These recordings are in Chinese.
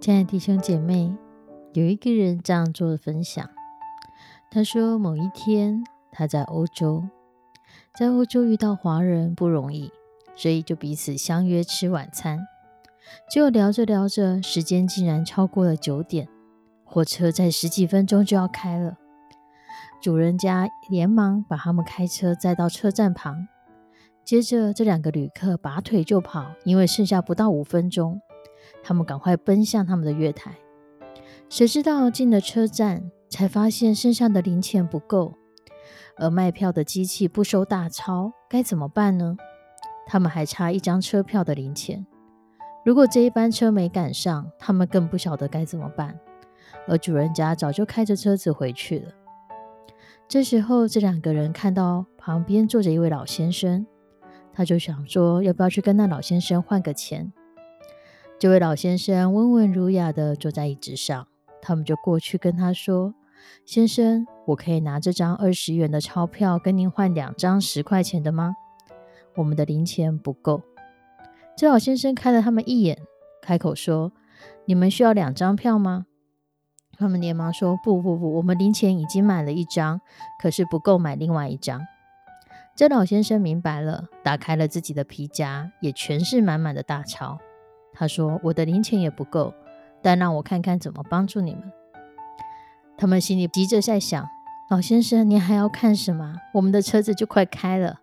亲爱的弟兄姐妹，有一个人这样做的分享。他说，某一天他在欧洲，在欧洲遇到华人不容易，所以就彼此相约吃晚餐。结果聊着聊着，时间竟然超过了九点，火车在十几分钟就要开了。主人家连忙把他们开车载到车站旁，接着这两个旅客拔腿就跑，因为剩下不到五分钟。他们赶快奔向他们的月台，谁知道进了车站，才发现剩下的零钱不够，而卖票的机器不收大钞，该怎么办呢？他们还差一张车票的零钱，如果这一班车没赶上，他们更不晓得该怎么办。而主人家早就开着车子回去了。这时候，这两个人看到旁边坐着一位老先生，他就想说，要不要去跟那老先生换个钱？这位老先生温文儒雅的坐在椅子上，他们就过去跟他说：“先生，我可以拿这张二十元的钞票跟您换两张十块钱的吗？我们的零钱不够。”这老先生看了他们一眼，开口说：“你们需要两张票吗？”他们连忙说：“不不不，我们零钱已经买了一张，可是不够买另外一张。”这老先生明白了，打开了自己的皮夹，也全是满满的大钞。他说：“我的零钱也不够，但让我看看怎么帮助你们。”他们心里急着在想：“老先生，您还要看什么？我们的车子就快开了。”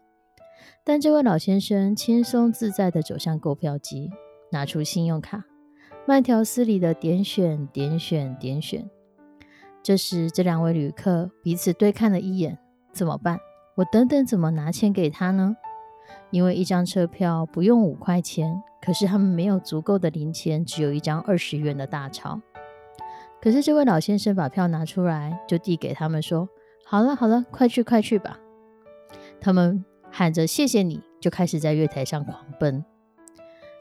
但这位老先生轻松自在地走向购票机，拿出信用卡，慢条斯理地点选、点选、点选。这时，这两位旅客彼此对看了一眼，怎么办？我等等怎么拿钱给他呢？因为一张车票不用五块钱，可是他们没有足够的零钱，只有一张二十元的大钞。可是这位老先生把票拿出来，就递给他们说：“好了好了，快去快去吧。”他们喊着“谢谢你”，就开始在月台上狂奔。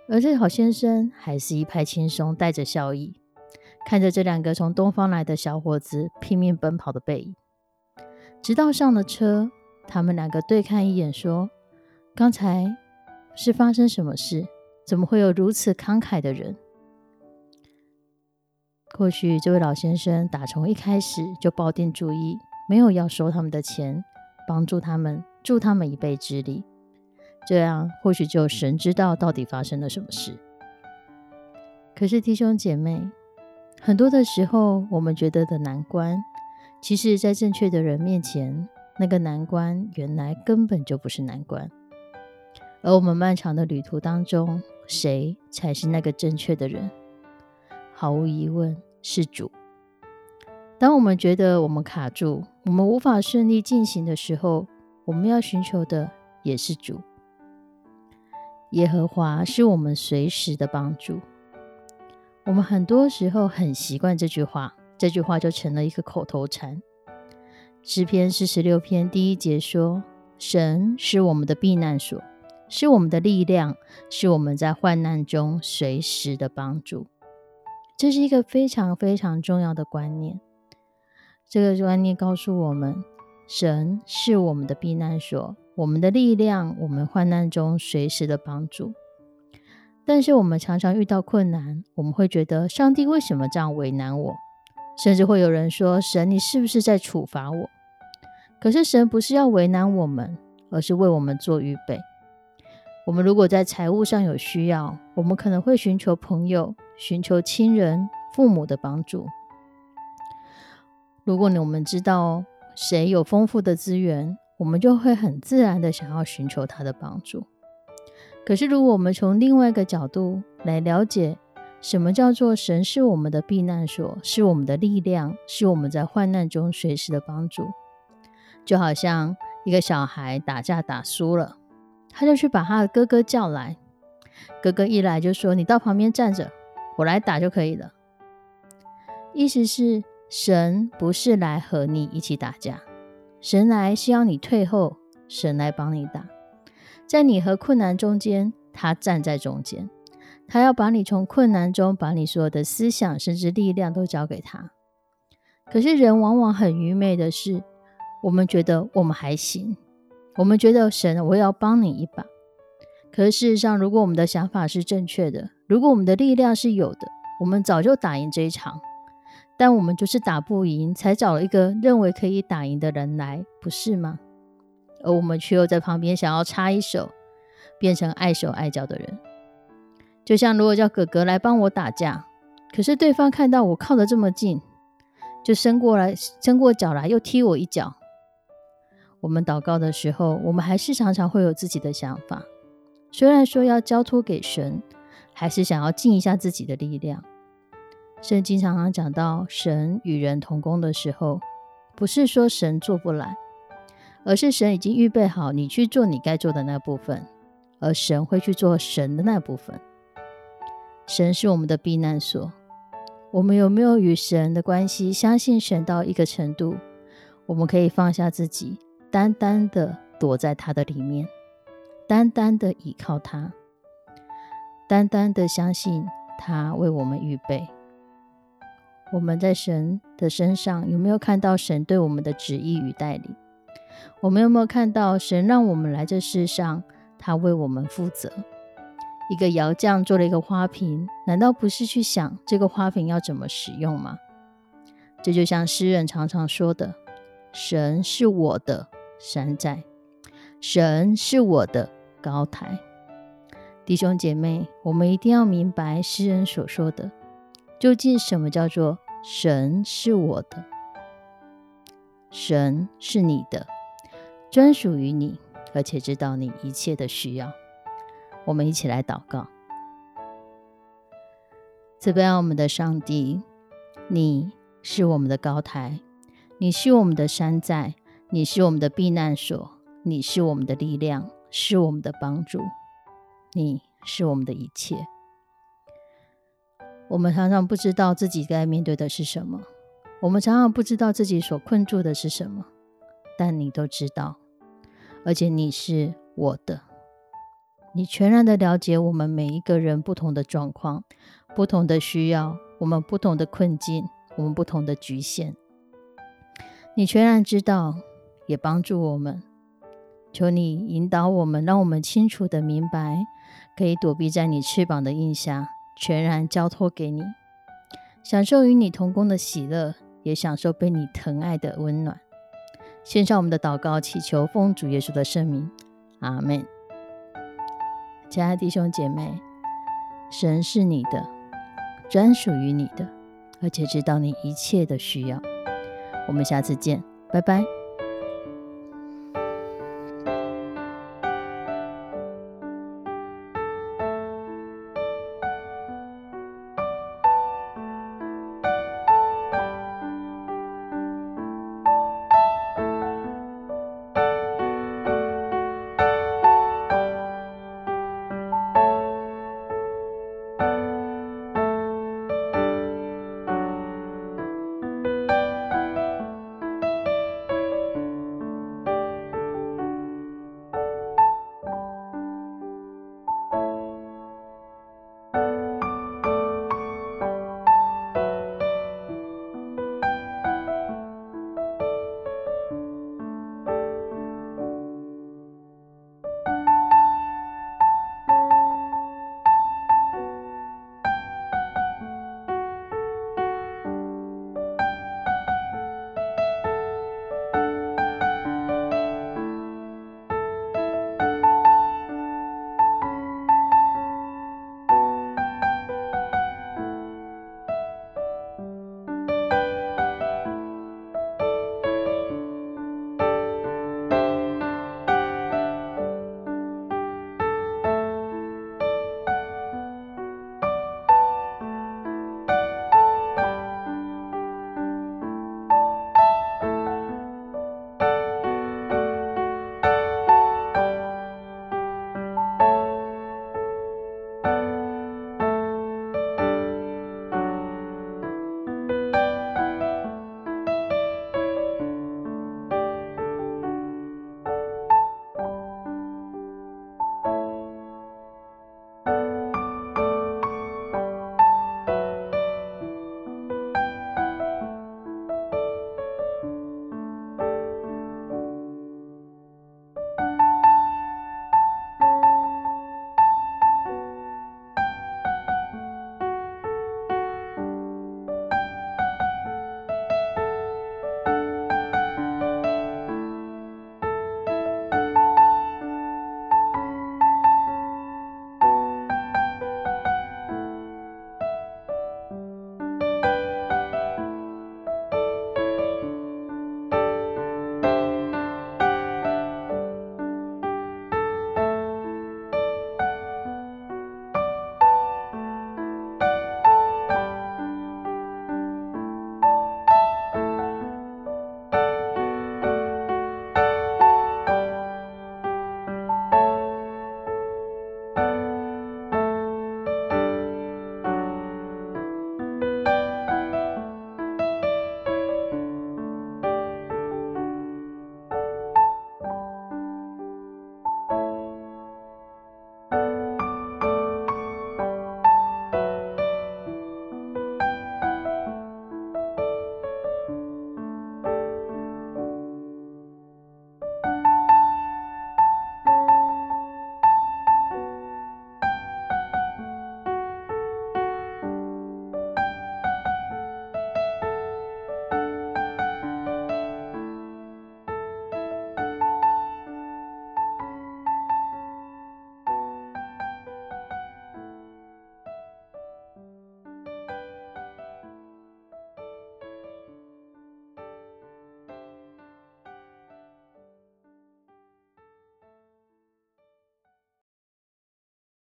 而这老先生还是一派轻松，带着笑意，看着这两个从东方来的小伙子拼命奔跑的背影。直到上了车，他们两个对看一眼，说。刚才是发生什么事？怎么会有如此慷慨的人？或许这位老先生打从一开始就抱定主意，没有要收他们的钱，帮助他们，助他们一臂之力。这样或许就神知道到底发生了什么事。可是弟兄姐妹，很多的时候，我们觉得的难关，其实在正确的人面前，那个难关原来根本就不是难关。而我们漫长的旅途当中，谁才是那个正确的人？毫无疑问是主。当我们觉得我们卡住，我们无法顺利进行的时候，我们要寻求的也是主。耶和华是我们随时的帮助。我们很多时候很习惯这句话，这句话就成了一个口头禅。诗篇四十六篇第一节说：“神是我们的避难所。”是我们的力量，是我们在患难中随时的帮助。这是一个非常非常重要的观念。这个观念告诉我们，神是我们的避难所，我们的力量，我们患难中随时的帮助。但是我们常常遇到困难，我们会觉得上帝为什么这样为难我？甚至会有人说：“神，你是不是在处罚我？”可是神不是要为难我们，而是为我们做预备。我们如果在财务上有需要，我们可能会寻求朋友、寻求亲人、父母的帮助。如果我们知道谁有丰富的资源，我们就会很自然的想要寻求他的帮助。可是，如果我们从另外一个角度来了解，什么叫做神是我们的避难所，是我们的力量，是我们在患难中随时的帮助，就好像一个小孩打架打输了，他就去把他的哥哥叫来，哥哥一来就说：“你到旁边站着，我来打就可以了。”意思是。神不是来和你一起打架，神来是要你退后，神来帮你打，在你和困难中间，他站在中间，他要把你从困难中，把你所有的思想甚至力量都交给他。可是人往往很愚昧的是，我们觉得我们还行，我们觉得神我要帮你一把。可是事实上，如果我们的想法是正确的，如果我们的力量是有的，我们早就打赢这一场。但我们就是打不赢，才找了一个认为可以打赢的人来，不是吗？而我们却又在旁边想要插一手，变成碍手碍脚的人。就像如果叫哥哥来帮我打架，可是对方看到我靠得这么近，就伸过来、伸过脚来，又踢我一脚。我们祷告的时候，我们还是常常会有自己的想法，虽然说要交托给神，还是想要尽一下自己的力量。圣经常常讲到神与人同工的时候，不是说神做不来，而是神已经预备好你去做你该做的那部分，而神会去做神的那部分。神是我们的避难所。我们有没有与神的关系？相信神到一个程度，我们可以放下自己，单单的躲在他的里面，单单的依靠他，单单的相信他为我们预备。我们在神的身上有没有看到神对我们的旨意与带领？我们有没有看到神让我们来这世上，他为我们负责？一个窑匠做了一个花瓶，难道不是去想这个花瓶要怎么使用吗？这就像诗人常常说的：“神是我的山寨，神是我的高台。”弟兄姐妹，我们一定要明白诗人所说的。究竟什么叫做神是我的？神是你的，专属于你，而且知道你一切的需要。我们一起来祷告：慈悲我们的上帝，你是我们的高台，你是我们的山寨，你是我们的避难所，你是我们的力量，是我们的帮助，你是我们的一切。我们常常不知道自己该面对的是什么，我们常常不知道自己所困住的是什么，但你都知道，而且你是我的，你全然的了解我们每一个人不同的状况、不同的需要、我们不同的困境、我们不同的局限，你全然知道，也帮助我们。求你引导我们，让我们清楚的明白，可以躲避在你翅膀的印下。全然交托给你，享受与你同工的喜乐，也享受被你疼爱的温暖。献上我们的祷告，祈求奉主耶稣的圣名，阿门。亲爱的弟兄姐妹，神是你的，专属于你的，而且知道你一切的需要。我们下次见，拜拜。